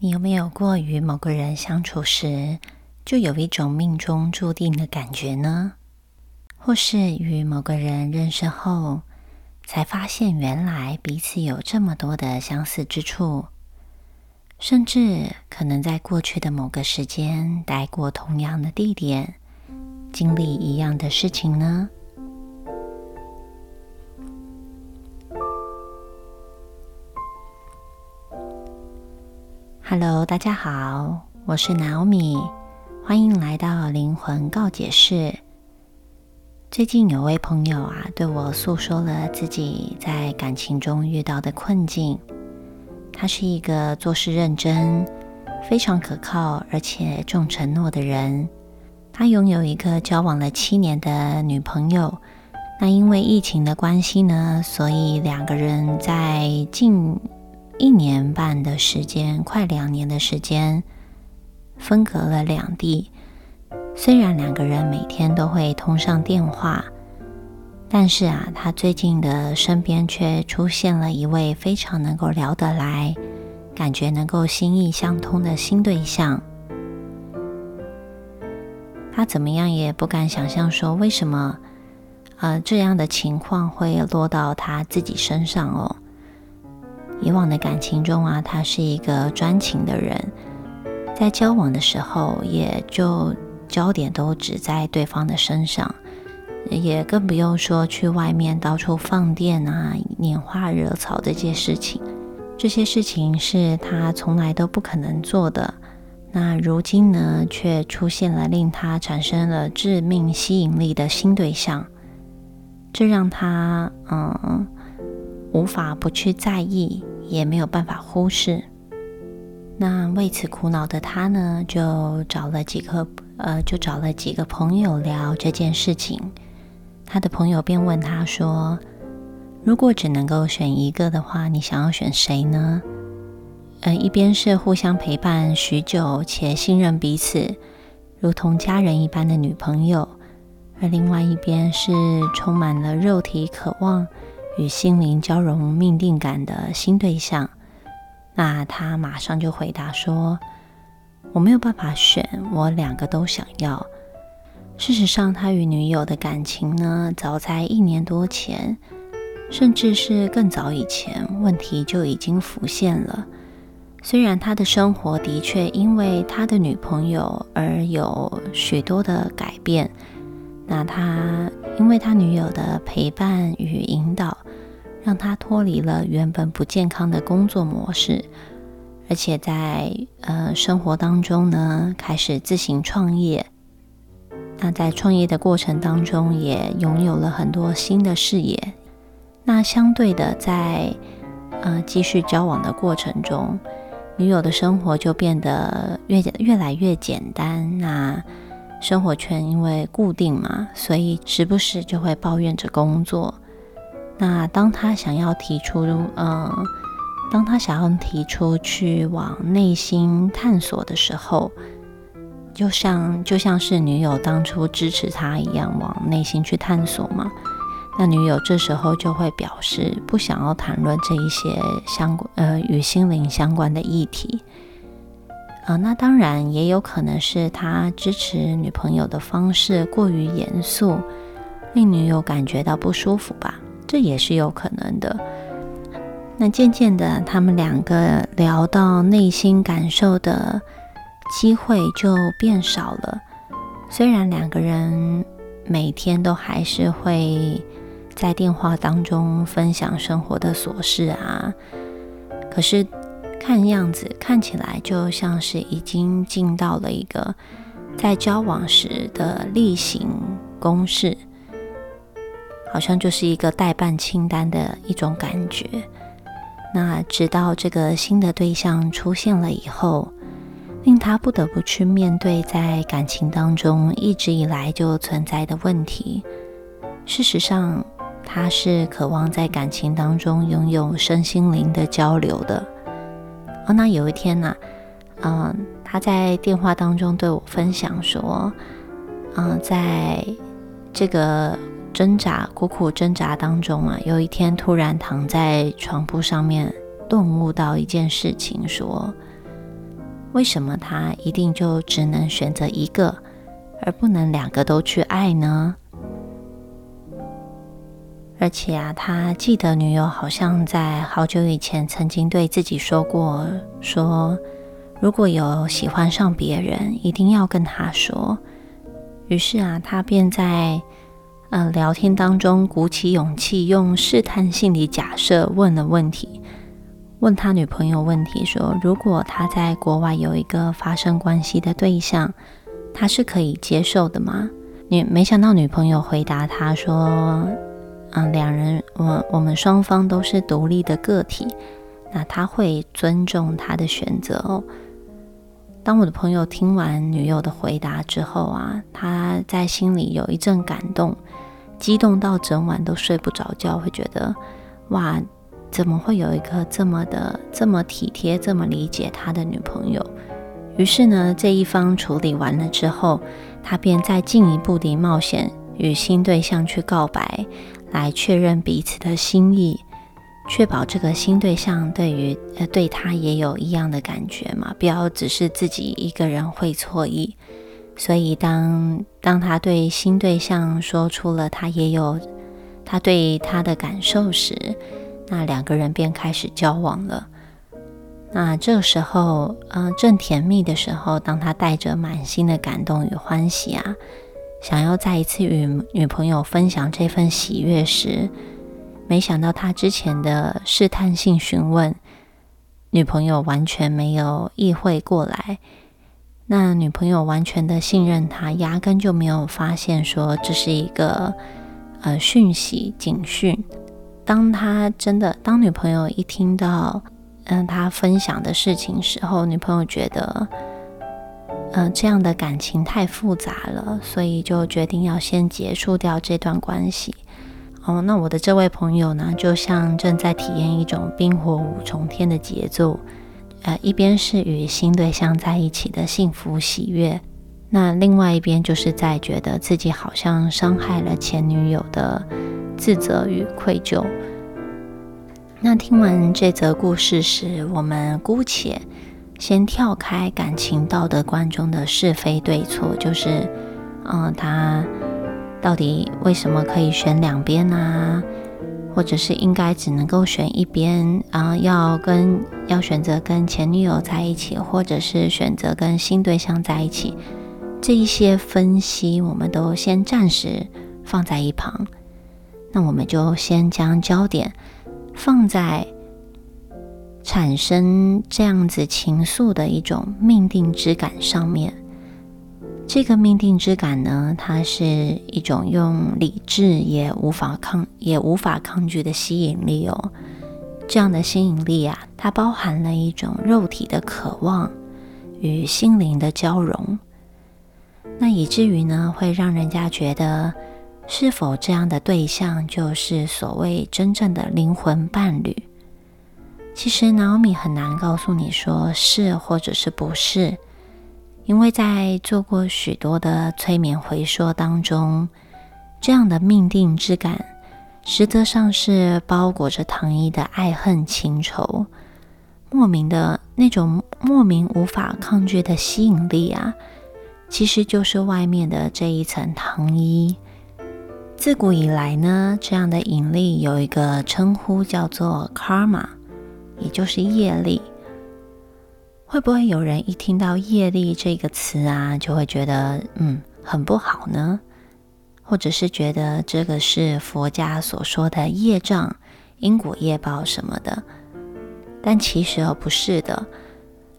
你有没有过与某个人相处时，就有一种命中注定的感觉呢？或是与某个人认识后，才发现原来彼此有这么多的相似之处，甚至可能在过去的某个时间待过同样的地点，经历一样的事情呢？Hello，大家好，我是 Naomi，欢迎来到灵魂告解室。最近有位朋友啊，对我诉说了自己在感情中遇到的困境。他是一个做事认真、非常可靠而且重承诺的人。他拥有一个交往了七年的女朋友。那因为疫情的关系呢，所以两个人在近。一年半的时间，快两年的时间，分隔了两地。虽然两个人每天都会通上电话，但是啊，他最近的身边却出现了一位非常能够聊得来、感觉能够心意相通的新对象。他怎么样也不敢想象，说为什么，呃，这样的情况会落到他自己身上哦。以往的感情中啊，他是一个专情的人，在交往的时候，也就焦点都只在对方的身上，也更不用说去外面到处放电啊、拈花惹草这些事情。这些事情是他从来都不可能做的。那如今呢，却出现了令他产生了致命吸引力的新对象，这让他嗯无法不去在意。也没有办法忽视。那为此苦恼的他呢，就找了几个呃，就找了几个朋友聊这件事情。他的朋友便问他说：“如果只能够选一个的话，你想要选谁呢？”呃，一边是互相陪伴许久且信任彼此，如同家人一般的女朋友，而另外一边是充满了肉体渴望。与心灵交融、命定感的新对象，那他马上就回答说：“我没有办法选，我两个都想要。”事实上，他与女友的感情呢，早在一年多前，甚至是更早以前，问题就已经浮现了。虽然他的生活的确因为他的女朋友而有许多的改变，那他因为他女友的陪伴与引导。让他脱离了原本不健康的工作模式，而且在呃生活当中呢，开始自行创业。那在创业的过程当中，也拥有了很多新的视野。那相对的，在呃继续交往的过程中，女友的生活就变得越越来越简单。那生活圈因为固定嘛，所以时不时就会抱怨着工作。那当他想要提出，嗯，当他想要提出去往内心探索的时候，就像就像是女友当初支持他一样，往内心去探索嘛。那女友这时候就会表示不想要谈论这一些相关，呃，与心灵相关的议题。啊，那当然也有可能是他支持女朋友的方式过于严肃，令女友感觉到不舒服吧。这也是有可能的。那渐渐的，他们两个聊到内心感受的机会就变少了。虽然两个人每天都还是会在电话当中分享生活的琐事啊，可是看样子看起来就像是已经进到了一个在交往时的例行公事。好像就是一个代办清单的一种感觉。那直到这个新的对象出现了以后，令他不得不去面对在感情当中一直以来就存在的问题。事实上，他是渴望在感情当中拥有身心灵的交流的。哦，那有一天呢，嗯，他在电话当中对我分享说，嗯，在这个。挣扎，苦苦挣扎当中啊，有一天突然躺在床铺上面，顿悟到一件事情：说为什么他一定就只能选择一个，而不能两个都去爱呢？而且啊，他记得女友好像在好久以前曾经对自己说过：“说如果有喜欢上别人，一定要跟他说。”于是啊，他便在呃聊天当中鼓起勇气，用试探性的假设问了问题，问他女朋友问题说：“如果他在国外有一个发生关系的对象，他是可以接受的吗？”女没想到女朋友回答他说。嗯，两人，我我们双方都是独立的个体，那他会尊重他的选择哦。当我的朋友听完女友的回答之后啊，他在心里有一阵感动，激动到整晚都睡不着觉，会觉得哇，怎么会有一个这么的、这么体贴、这么理解他的女朋友？于是呢，这一方处理完了之后，他便再进一步的冒险与新对象去告白。来确认彼此的心意，确保这个新对象对于呃对他也有一样的感觉嘛，不要只是自己一个人会错意。所以当当他对新对象说出了他也有他对他的感受时，那两个人便开始交往了。那这时候，嗯，正甜蜜的时候，当他带着满心的感动与欢喜啊。想要再一次与女朋友分享这份喜悦时，没想到他之前的试探性询问，女朋友完全没有意会过来。那女朋友完全的信任他，压根就没有发现说这是一个呃讯息警讯。当他真的当女朋友一听到嗯他分享的事情时候，女朋友觉得。嗯，这样的感情太复杂了，所以就决定要先结束掉这段关系。哦，那我的这位朋友呢，就像正在体验一种冰火五重天的节奏。呃，一边是与新对象在一起的幸福喜悦，那另外一边就是在觉得自己好像伤害了前女友的自责与愧疚。那听完这则故事时，我们姑且。先跳开感情道德观中的是非对错，就是，嗯，他到底为什么可以选两边呢？或者是应该只能够选一边啊？要跟要选择跟前女友在一起，或者是选择跟新对象在一起？这一些分析，我们都先暂时放在一旁。那我们就先将焦点放在。产生这样子情愫的一种命定之感上面，这个命定之感呢，它是一种用理智也无法抗也无法抗拒的吸引力哦。这样的吸引力啊，它包含了一种肉体的渴望与心灵的交融，那以至于呢，会让人家觉得，是否这样的对象就是所谓真正的灵魂伴侣？其实，Naomi 很难告诉你说是或者是不是，因为在做过许多的催眠回说当中，这样的命定之感，实则上是包裹着糖衣的爱恨情仇，莫名的那种莫名无法抗拒的吸引力啊，其实就是外面的这一层糖衣。自古以来呢，这样的引力有一个称呼叫做 karma。也就是业力，会不会有人一听到业力这个词啊，就会觉得嗯很不好呢？或者是觉得这个是佛家所说的业障、因果业报什么的？但其实而不是的。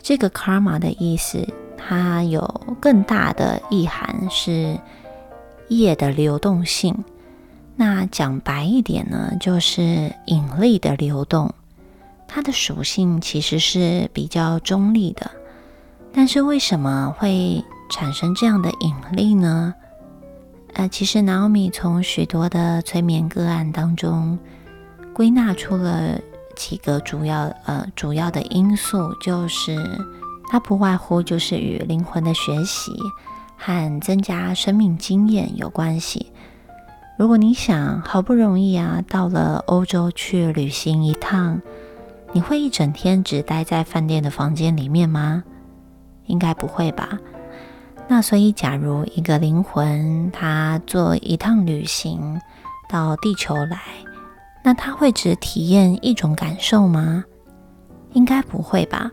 这个 karma 的意思，它有更大的意涵，是业的流动性。那讲白一点呢，就是引力的流动。它的属性其实是比较中立的，但是为什么会产生这样的引力呢？呃，其实 Naomi 从许多的催眠个案当中归纳出了几个主要呃主要的因素，就是它不外乎就是与灵魂的学习和增加生命经验有关系。如果你想好不容易啊到了欧洲去旅行一趟。你会一整天只待在饭店的房间里面吗？应该不会吧？那所以，假如一个灵魂它做一趟旅行到地球来，那它会只体验一种感受吗？应该不会吧。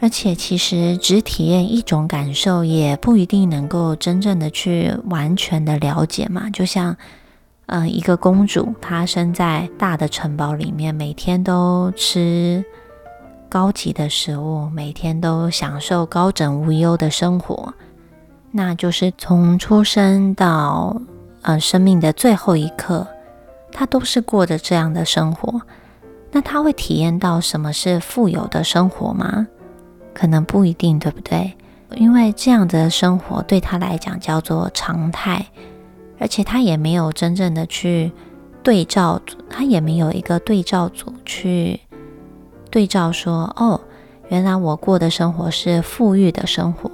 而且，其实只体验一种感受，也不一定能够真正的去完全的了解嘛。就像，呃，一个公主，她生在大的城堡里面，每天都吃。高级的食物，每天都享受高枕无忧的生活，那就是从出生到呃生命的最后一刻，她都是过着这样的生活。那她会体验到什么是富有的生活吗？可能不一定，对不对？因为这样的生活对她来讲叫做常态，而且他也没有真正的去对照组，他也没有一个对照组去。对照说：“哦，原来我过的生活是富裕的生活，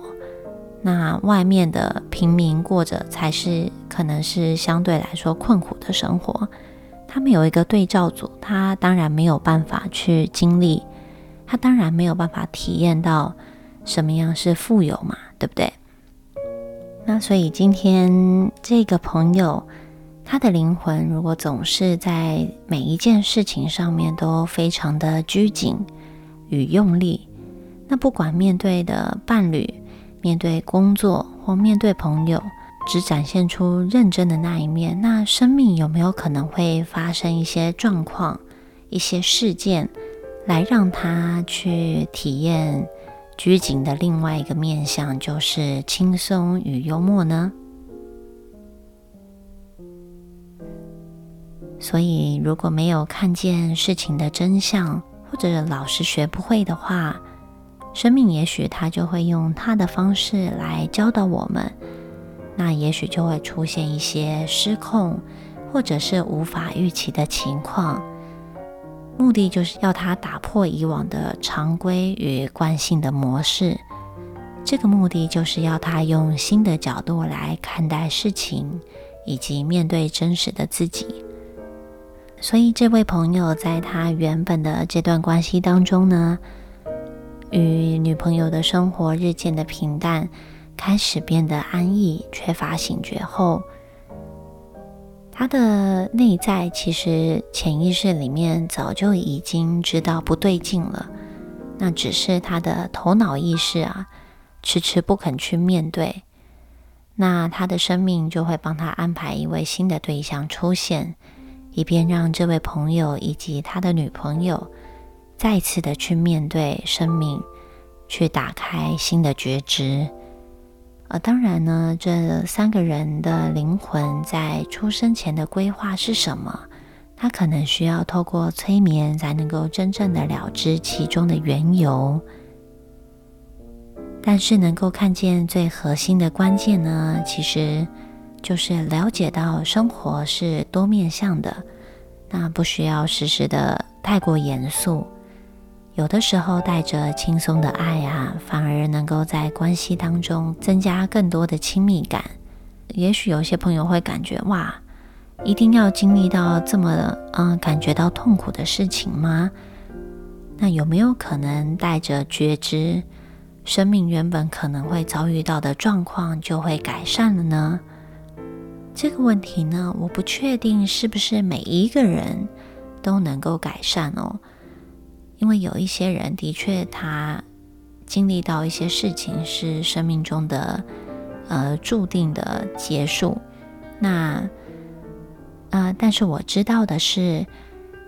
那外面的平民过着才是可能是相对来说困苦的生活。他们有一个对照组，他当然没有办法去经历，他当然没有办法体验到什么样是富有嘛，对不对？那所以今天这个朋友。”他的灵魂如果总是在每一件事情上面都非常的拘谨与用力，那不管面对的伴侣、面对工作或面对朋友，只展现出认真的那一面，那生命有没有可能会发生一些状况、一些事件，来让他去体验拘谨的另外一个面相，就是轻松与幽默呢？所以，如果没有看见事情的真相，或者老是学不会的话，生命也许他就会用他的方式来教导我们。那也许就会出现一些失控，或者是无法预期的情况。目的就是要他打破以往的常规与惯性的模式。这个目的就是要他用新的角度来看待事情，以及面对真实的自己。所以，这位朋友在他原本的这段关系当中呢，与女朋友的生活日渐的平淡，开始变得安逸，缺乏醒觉后，他的内在其实潜意识里面早就已经知道不对劲了，那只是他的头脑意识啊，迟迟不肯去面对，那他的生命就会帮他安排一位新的对象出现。以便让这位朋友以及他的女朋友再次的去面对生命，去打开新的觉知。而当然呢，这三个人的灵魂在出生前的规划是什么？他可能需要透过催眠才能够真正的了知其中的缘由。但是能够看见最核心的关键呢，其实。就是了解到生活是多面向的，那不需要时时的太过严肃，有的时候带着轻松的爱啊，反而能够在关系当中增加更多的亲密感。也许有些朋友会感觉哇，一定要经历到这么嗯感觉到痛苦的事情吗？那有没有可能带着觉知，生命原本可能会遭遇到的状况就会改善了呢？这个问题呢，我不确定是不是每一个人都能够改善哦，因为有一些人的确他经历到一些事情是生命中的呃注定的结束。那呃，但是我知道的是，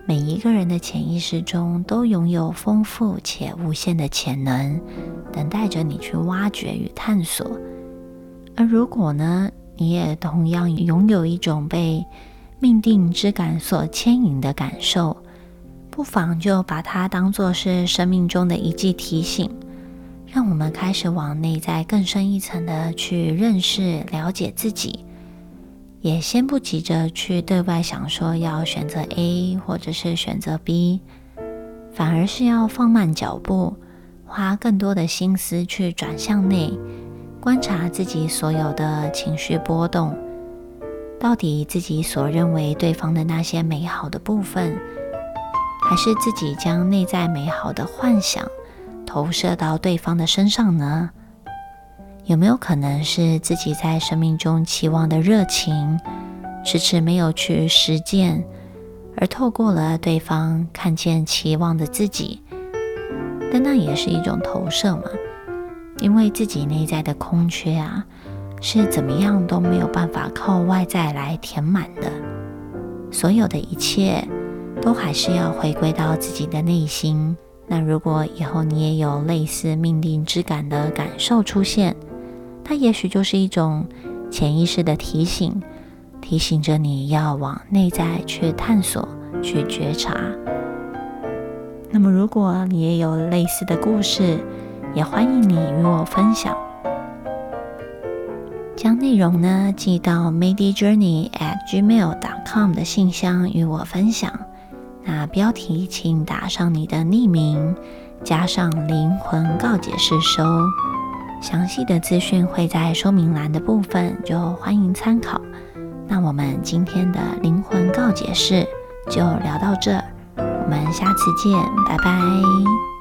每一个人的潜意识中都拥有丰富且无限的潜能，等待着你去挖掘与探索。而如果呢？你也同样拥有一种被命定之感所牵引的感受，不妨就把它当做是生命中的一记提醒，让我们开始往内在更深一层的去认识、了解自己。也先不急着去对外想说要选择 A 或者是选择 B，反而是要放慢脚步，花更多的心思去转向内。观察自己所有的情绪波动，到底自己所认为对方的那些美好的部分，还是自己将内在美好的幻想投射到对方的身上呢？有没有可能是自己在生命中期望的热情，迟迟没有去实践，而透过了对方看见期望的自己？但那也是一种投射嘛，因为自己内在的空缺啊，是怎么样都没有办法靠外在来填满的。所有的一切都还是要回归到自己的内心。那如果以后你也有类似命定之感的感受出现，它也许就是一种潜意识的提醒，提醒着你要往内在去探索、去觉察。那么，如果你也有类似的故事，也欢迎你与我分享。将内容呢寄到 MadyJourney@gmail.com 的信箱与我分享。那标题请打上你的匿名，加上灵魂告解室收。详细的资讯会在说明栏的部分，就欢迎参考。那我们今天的灵魂告解室就聊到这，我们下次见，拜拜。